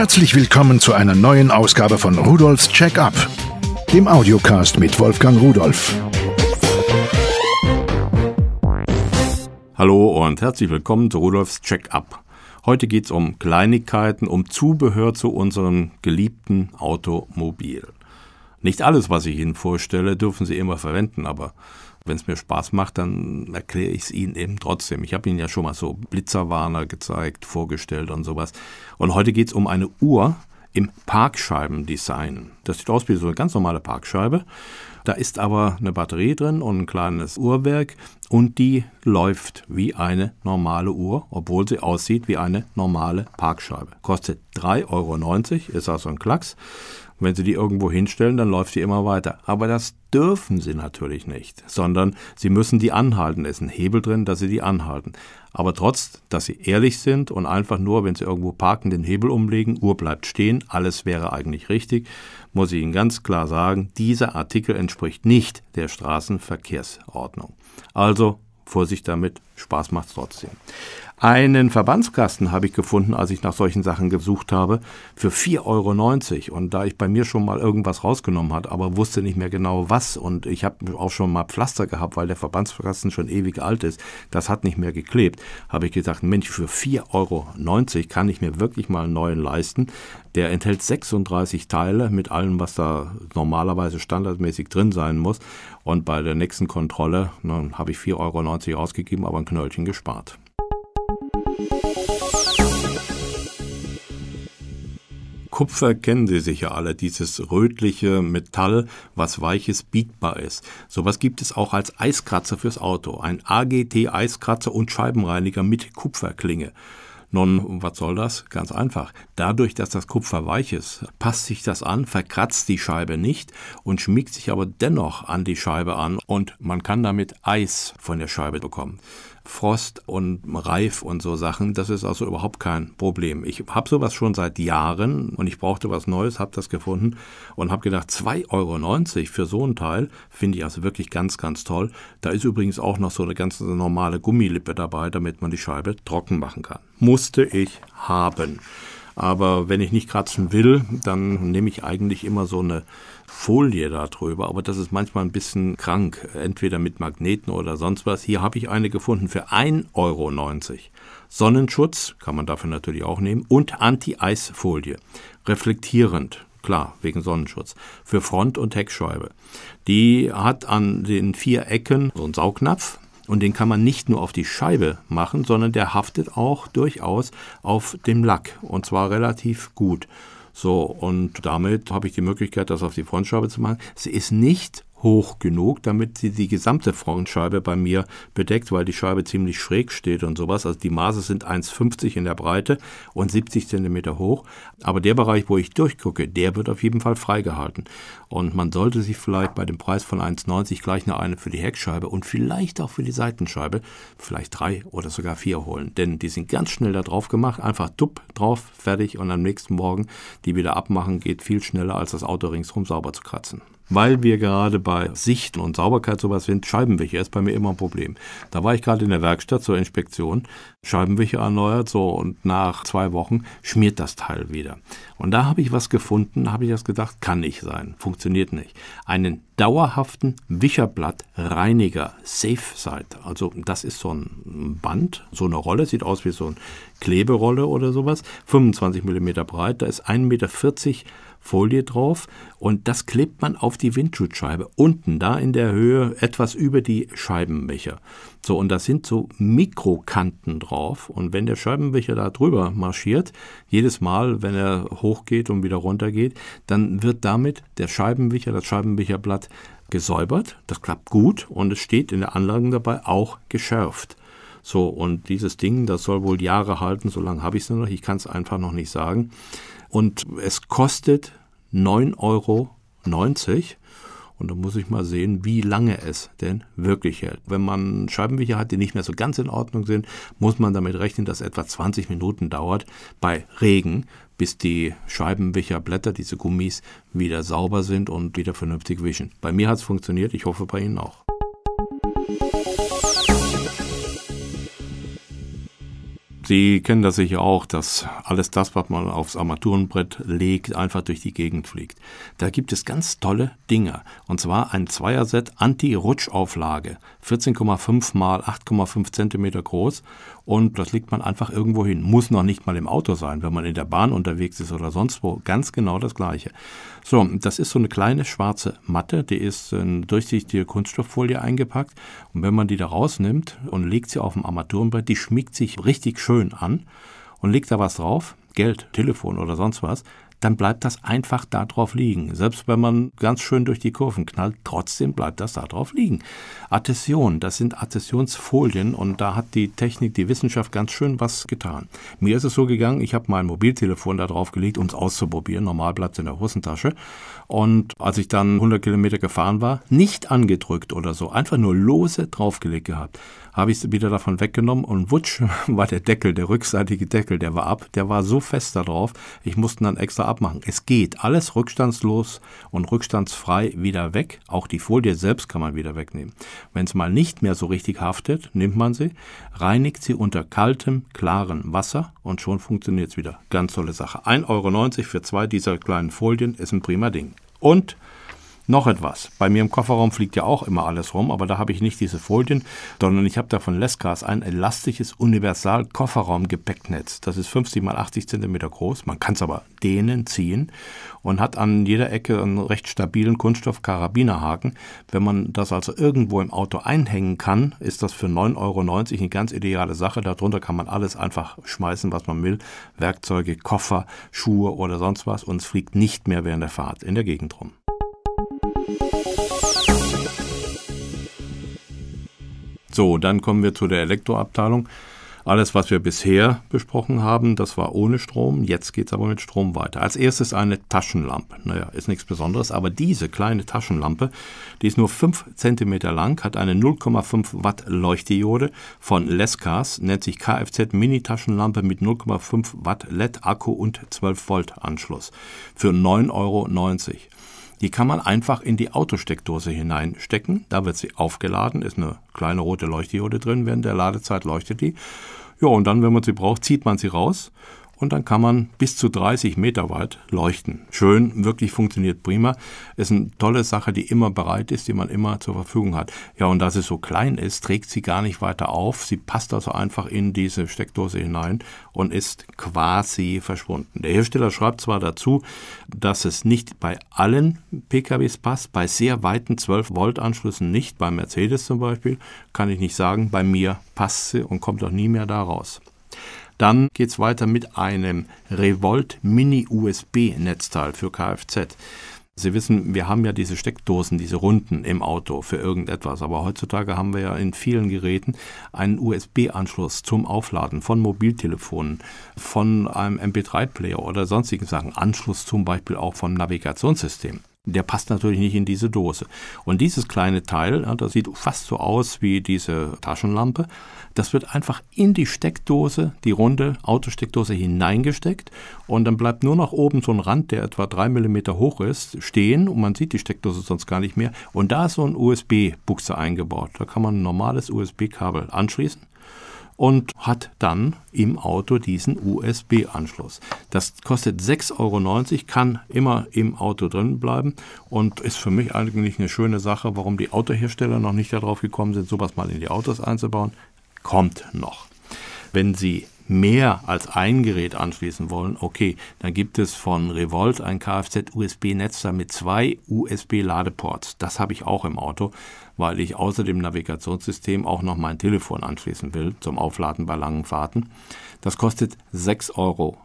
Herzlich willkommen zu einer neuen Ausgabe von Rudolfs Check-up, dem Audiocast mit Wolfgang Rudolf. Hallo und herzlich willkommen zu Rudolfs Check-up. Heute geht es um Kleinigkeiten, um Zubehör zu unserem geliebten Automobil. Nicht alles, was ich Ihnen vorstelle, dürfen Sie immer verwenden, aber wenn es mir Spaß macht, dann erkläre ich es Ihnen eben trotzdem. Ich habe Ihnen ja schon mal so Blitzerwarner gezeigt, vorgestellt und sowas. Und heute geht es um eine Uhr im Parkscheibendesign. Das sieht aus wie so eine ganz normale Parkscheibe. Da ist aber eine Batterie drin und ein kleines Uhrwerk und die läuft wie eine normale Uhr, obwohl sie aussieht wie eine normale Parkscheibe. Kostet 3,90 Euro, ist also ein Klacks. Wenn Sie die irgendwo hinstellen, dann läuft die immer weiter. Aber das dürfen Sie natürlich nicht, sondern Sie müssen die anhalten. Es ist ein Hebel drin, dass Sie die anhalten. Aber trotz, dass Sie ehrlich sind und einfach nur, wenn Sie irgendwo parken, den Hebel umlegen, Uhr bleibt stehen, alles wäre eigentlich richtig, muss ich Ihnen ganz klar sagen, dieser Artikel entspricht nicht der Straßenverkehrsordnung. Also Vorsicht damit, Spaß macht's trotzdem. Einen Verbandskasten habe ich gefunden, als ich nach solchen Sachen gesucht habe, für 4,90 Euro. Und da ich bei mir schon mal irgendwas rausgenommen hat, aber wusste nicht mehr genau was und ich habe auch schon mal Pflaster gehabt, weil der Verbandskasten schon ewig alt ist, das hat nicht mehr geklebt, habe ich gesagt, Mensch, für 4,90 Euro kann ich mir wirklich mal einen neuen leisten. Der enthält 36 Teile mit allem, was da normalerweise standardmäßig drin sein muss. Und bei der nächsten Kontrolle habe ich 4,90 Euro ausgegeben, aber ein Knöllchen gespart. Kupfer kennen Sie sicher alle, dieses rötliche Metall, was weiches biegbar ist. Sowas gibt es auch als Eiskratzer fürs Auto. Ein AGT-Eiskratzer und Scheibenreiniger mit Kupferklinge. Nun, was soll das? Ganz einfach. Dadurch, dass das Kupfer weich ist, passt sich das an, verkratzt die Scheibe nicht und schmiegt sich aber dennoch an die Scheibe an und man kann damit Eis von der Scheibe bekommen. Frost und Reif und so Sachen, das ist also überhaupt kein Problem. Ich habe sowas schon seit Jahren und ich brauchte was Neues, habe das gefunden und habe gedacht, 2,90 Euro für so ein Teil finde ich also wirklich ganz, ganz toll. Da ist übrigens auch noch so eine ganz normale Gummilippe dabei, damit man die Scheibe trocken machen kann. Musste ich haben. Aber wenn ich nicht kratzen will, dann nehme ich eigentlich immer so eine Folie darüber. Aber das ist manchmal ein bisschen krank. Entweder mit Magneten oder sonst was. Hier habe ich eine gefunden für 1,90 Euro. Sonnenschutz kann man dafür natürlich auch nehmen und Anti-Eis-Folie. Reflektierend. Klar, wegen Sonnenschutz. Für Front- und Heckscheibe. Die hat an den vier Ecken so einen Saugnapf und den kann man nicht nur auf die Scheibe machen, sondern der haftet auch durchaus auf dem Lack. Und zwar relativ gut. So, und damit habe ich die Möglichkeit, das auf die Frontscheibe zu machen. Sie ist nicht hoch genug, damit sie die gesamte Frontscheibe bei mir bedeckt, weil die Scheibe ziemlich schräg steht und sowas. Also die Maße sind 1,50 in der Breite und 70 Zentimeter hoch. Aber der Bereich, wo ich durchgucke, der wird auf jeden Fall freigehalten. Und man sollte sich vielleicht bei dem Preis von 1,90 gleich noch eine für die Heckscheibe und vielleicht auch für die Seitenscheibe, vielleicht drei oder sogar vier holen. Denn die sind ganz schnell da drauf gemacht. Einfach tupp drauf, fertig und am nächsten Morgen die wieder abmachen, geht viel schneller als das Auto ringsherum sauber zu kratzen weil wir gerade bei Sicht und Sauberkeit sowas sind, Scheibenwischer ist bei mir immer ein Problem. Da war ich gerade in der Werkstatt zur Inspektion, Scheibenwischer erneuert, so und nach zwei Wochen schmiert das Teil wieder. Und da habe ich was gefunden, habe ich das gedacht, kann nicht sein, funktioniert nicht. Einen dauerhaften Wischerblattreiniger Safe Side. Also das ist so ein Band, so eine Rolle, sieht aus wie so eine Kleberolle oder sowas, 25 mm breit, da ist 1,40 Meter Folie drauf und das klebt man auf die Windschutzscheibe unten da in der Höhe etwas über die Scheibenbecher. So und da sind so Mikrokanten drauf und wenn der Scheibenbecher da drüber marschiert, jedes Mal, wenn er hochgeht und wieder runter geht, dann wird damit der Scheibenbecher, das Scheibenbecherblatt gesäubert. Das klappt gut und es steht in der Anlage dabei auch geschärft. So, und dieses Ding, das soll wohl Jahre halten, so lange habe ich es noch, ich kann es einfach noch nicht sagen. Und es kostet 9,90 Euro. Und da muss ich mal sehen, wie lange es denn wirklich hält. Wenn man Scheibenwischer hat, die nicht mehr so ganz in Ordnung sind, muss man damit rechnen, dass etwa 20 Minuten dauert bei Regen, bis die Scheibenwicherblätter, diese Gummis, wieder sauber sind und wieder vernünftig wischen. Bei mir hat es funktioniert, ich hoffe bei Ihnen auch. Sie kennen das sicher auch, dass alles das, was man aufs Armaturenbrett legt, einfach durch die Gegend fliegt. Da gibt es ganz tolle Dinge. Und zwar ein Zweierset Anti-Rutschauflage. 14,5 mal 8,5 Zentimeter groß. Und das legt man einfach irgendwo hin. Muss noch nicht mal im Auto sein, wenn man in der Bahn unterwegs ist oder sonst wo. Ganz genau das Gleiche. So, das ist so eine kleine schwarze Matte, die ist in durchsichtige Kunststofffolie eingepackt. Und wenn man die da rausnimmt und legt sie auf dem Armaturenbrett, die schmiegt sich richtig schön an und legt da was drauf, Geld, Telefon oder sonst was, dann bleibt das einfach da drauf liegen. Selbst wenn man ganz schön durch die Kurven knallt, trotzdem bleibt das da drauf liegen. Adhäsion, das sind Adhäsionsfolien und da hat die Technik, die Wissenschaft ganz schön was getan. Mir ist es so gegangen, ich habe mein Mobiltelefon da drauf gelegt, um es auszuprobieren. Normal bleibt es in der Hosentasche. Und als ich dann 100 Kilometer gefahren war, nicht angedrückt oder so, einfach nur lose draufgelegt gehabt habe ich es wieder davon weggenommen und wutsch war der Deckel, der rückseitige Deckel, der war ab, der war so fest da drauf, ich musste dann extra abmachen. Es geht alles rückstandslos und rückstandsfrei wieder weg. Auch die Folie selbst kann man wieder wegnehmen. Wenn es mal nicht mehr so richtig haftet, nimmt man sie, reinigt sie unter kaltem, klaren Wasser und schon funktioniert es wieder. Ganz tolle Sache. 1,90 Euro für zwei dieser kleinen Folien ist ein prima Ding. Und noch etwas. Bei mir im Kofferraum fliegt ja auch immer alles rum, aber da habe ich nicht diese Folien, sondern ich habe da von Lescas ein elastisches Universal-Kofferraum-Gepäcknetz. Das ist 50 mal 80 Zentimeter groß. Man kann es aber dehnen, ziehen und hat an jeder Ecke einen recht stabilen Kunststoff-Karabinerhaken. Wenn man das also irgendwo im Auto einhängen kann, ist das für 9,90 Euro eine ganz ideale Sache. Darunter kann man alles einfach schmeißen, was man will. Werkzeuge, Koffer, Schuhe oder sonst was und es fliegt nicht mehr während der Fahrt in der Gegend rum. So, dann kommen wir zu der Elektroabteilung. Alles, was wir bisher besprochen haben, das war ohne Strom. Jetzt geht es aber mit Strom weiter. Als erstes eine Taschenlampe. Naja, ist nichts Besonderes, aber diese kleine Taschenlampe, die ist nur 5 cm lang, hat eine 0,5 Watt Leuchtdiode von Lescas, nennt sich Kfz Mini Taschenlampe mit 0,5 Watt LED Akku und 12 Volt Anschluss für 9,90 Euro. Die kann man einfach in die Autosteckdose hineinstecken. Da wird sie aufgeladen, ist eine kleine rote Leuchtdiode drin. Während der Ladezeit leuchtet die. Ja, und dann, wenn man sie braucht, zieht man sie raus und dann kann man bis zu 30 Meter weit leuchten. Schön, wirklich funktioniert prima. Ist eine tolle Sache, die immer bereit ist, die man immer zur Verfügung hat. Ja, und da sie so klein ist, trägt sie gar nicht weiter auf. Sie passt also einfach in diese Steckdose hinein und ist quasi verschwunden. Der Hersteller schreibt zwar dazu, dass es nicht bei allen PKWs passt, bei sehr weiten 12 Volt Anschlüssen nicht, bei Mercedes zum Beispiel, kann ich nicht sagen, bei mir passt sie und kommt auch nie mehr da raus. Dann geht es weiter mit einem Revolt Mini USB Netzteil für Kfz. Sie wissen, wir haben ja diese Steckdosen, diese Runden im Auto für irgendetwas. Aber heutzutage haben wir ja in vielen Geräten einen USB-Anschluss zum Aufladen von Mobiltelefonen, von einem MP3-Player oder sonstigen Sachen. Anschluss zum Beispiel auch vom Navigationssystem der passt natürlich nicht in diese Dose. Und dieses kleine Teil, das sieht fast so aus wie diese Taschenlampe, das wird einfach in die Steckdose, die runde Autosteckdose hineingesteckt und dann bleibt nur noch oben so ein Rand, der etwa drei Millimeter hoch ist, stehen und man sieht die Steckdose sonst gar nicht mehr. Und da ist so ein USB-Buchse eingebaut. Da kann man ein normales USB-Kabel anschließen und hat dann im Auto diesen USB-Anschluss. Das kostet 6,90 Euro, kann immer im Auto drin bleiben und ist für mich eigentlich eine schöne Sache, warum die Autohersteller noch nicht darauf gekommen sind, sowas mal in die Autos einzubauen. Kommt noch. Wenn Sie mehr als ein Gerät anschließen wollen, okay, dann gibt es von Revolt ein Kfz-USB-Netzteil mit zwei USB-Ladeports. Das habe ich auch im Auto weil ich außer dem Navigationssystem auch noch mein Telefon anschließen will zum Aufladen bei langen Fahrten. Das kostet 6,90 Euro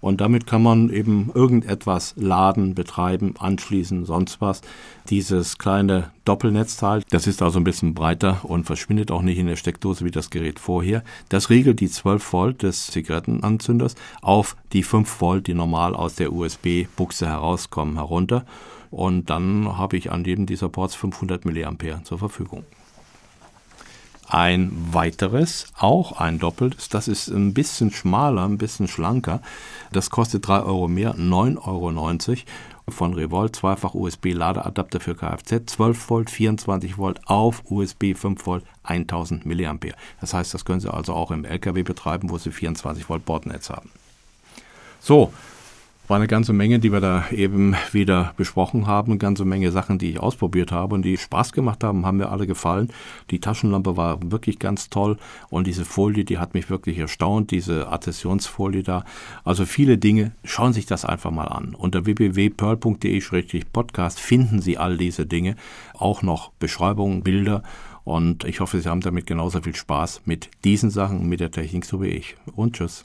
und damit kann man eben irgendetwas laden, betreiben, anschließen, sonst was. Dieses kleine Doppelnetzteil, das ist also ein bisschen breiter und verschwindet auch nicht in der Steckdose wie das Gerät vorher. Das regelt die 12 Volt des Zigarettenanzünders auf die 5 Volt, die normal aus der USB-Buchse herauskommen, herunter und dann habe ich an jedem dieser Ports 500 mA zur Verfügung. Ein weiteres, auch ein doppeltes, das ist ein bisschen schmaler, ein bisschen schlanker. Das kostet 3 Euro mehr, 9,90 Euro von Revolt, zweifach USB Ladeadapter für Kfz, 12 Volt, 24 Volt auf USB 5 Volt, 1000 mA. Das heißt, das können Sie also auch im LKW betreiben, wo Sie 24 Volt Bordnetz haben. So, war eine ganze Menge, die wir da eben wieder besprochen haben, eine ganze Menge Sachen, die ich ausprobiert habe und die Spaß gemacht haben, haben mir alle gefallen. Die Taschenlampe war wirklich ganz toll und diese Folie, die hat mich wirklich erstaunt, diese Adhäsionsfolie da. Also viele Dinge, schauen Sie sich das einfach mal an. Unter www.pearl.de-podcast finden Sie all diese Dinge, auch noch Beschreibungen, Bilder und ich hoffe, Sie haben damit genauso viel Spaß mit diesen Sachen, mit der Technik so wie ich. Und tschüss.